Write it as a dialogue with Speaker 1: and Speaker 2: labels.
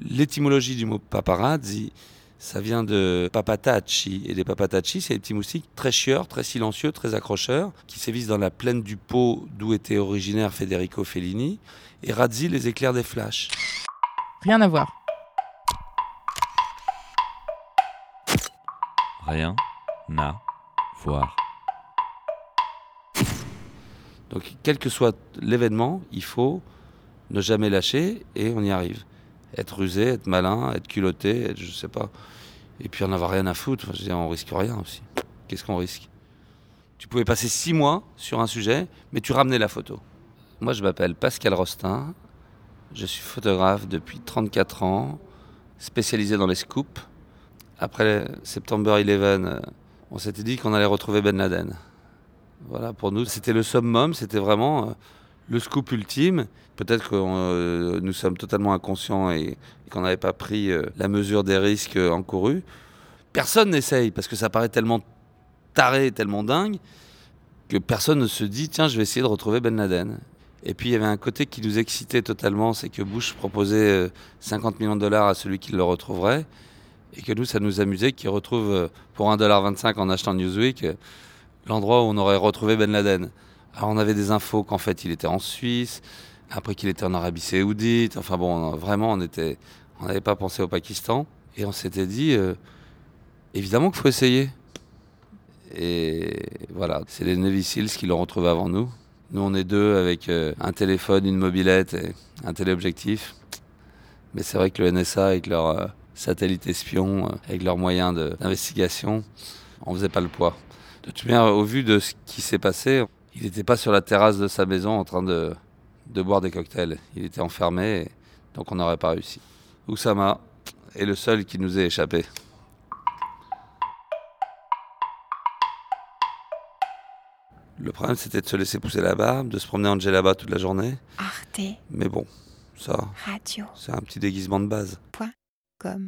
Speaker 1: L'étymologie du mot paparazzi, ça vient de papatacci. Et les papatacci, c'est des petits moustiques très chieurs, très silencieux, très accrocheurs, qui sévissent dans la plaine du Pau d'où était originaire Federico Fellini. Et razzi, les éclairs des flashs.
Speaker 2: Rien à voir.
Speaker 3: Rien à voir.
Speaker 1: Donc, quel que soit l'événement, il faut ne jamais lâcher et on y arrive. Être rusé, être malin, être culotté, être, je sais pas. Et puis on n'avoir rien à foutre. Je veux dire, on risque rien aussi. Qu'est-ce qu'on risque? Tu pouvais passer six mois sur un sujet, mais tu ramenais la photo. Moi, je m'appelle Pascal Rostin. Je suis photographe depuis 34 ans, spécialisé dans les scoops. Après September 11, euh, on s'était dit qu'on allait retrouver Ben Laden. Voilà, pour nous, c'était le summum, c'était vraiment euh, le scoop ultime. Peut-être que euh, nous sommes totalement inconscients et, qu'on n'avait pas pris euh, la mesure des risques encourus. Personne n'essaye parce que ça paraît tellement taré, tellement dingue que personne ne se dit tiens, je vais essayer de retrouver Ben Laden. Et puis il y avait un côté qui nous excitait totalement, c'est que Bush proposait 50 millions de dollars à celui qui le retrouverait. Et que nous, ça nous amusait qu'il retrouve pour 1,25$ en achetant Newsweek l'endroit où on aurait retrouvé Ben Laden. Alors on avait des infos qu'en fait il était en Suisse, après qu'il était en Arabie Saoudite. Enfin bon, vraiment on était, on n'avait pas pensé au Pakistan et on s'était dit euh, évidemment qu'il faut essayer. Et voilà, c'est les Navy qui l'ont retrouvé avant nous. Nous on est deux avec euh, un téléphone, une mobilette et un téléobjectif. Mais c'est vrai que le NSA avec leur euh, satellite espion, avec leurs moyens d'investigation, on faisait pas le poids. De toute manière, au vu de ce qui s'est passé, il n'était pas sur la terrasse de sa maison en train de, de boire des cocktails. Il était enfermé, donc on n'aurait pas réussi. Oussama est le seul qui nous ait échappé. Le problème, c'était de se laisser pousser la barbe, de se promener en djellaba toute la journée.
Speaker 4: Arte
Speaker 1: Mais bon, ça,
Speaker 4: Radio.
Speaker 1: c'est un petit déguisement de base.
Speaker 4: Point com.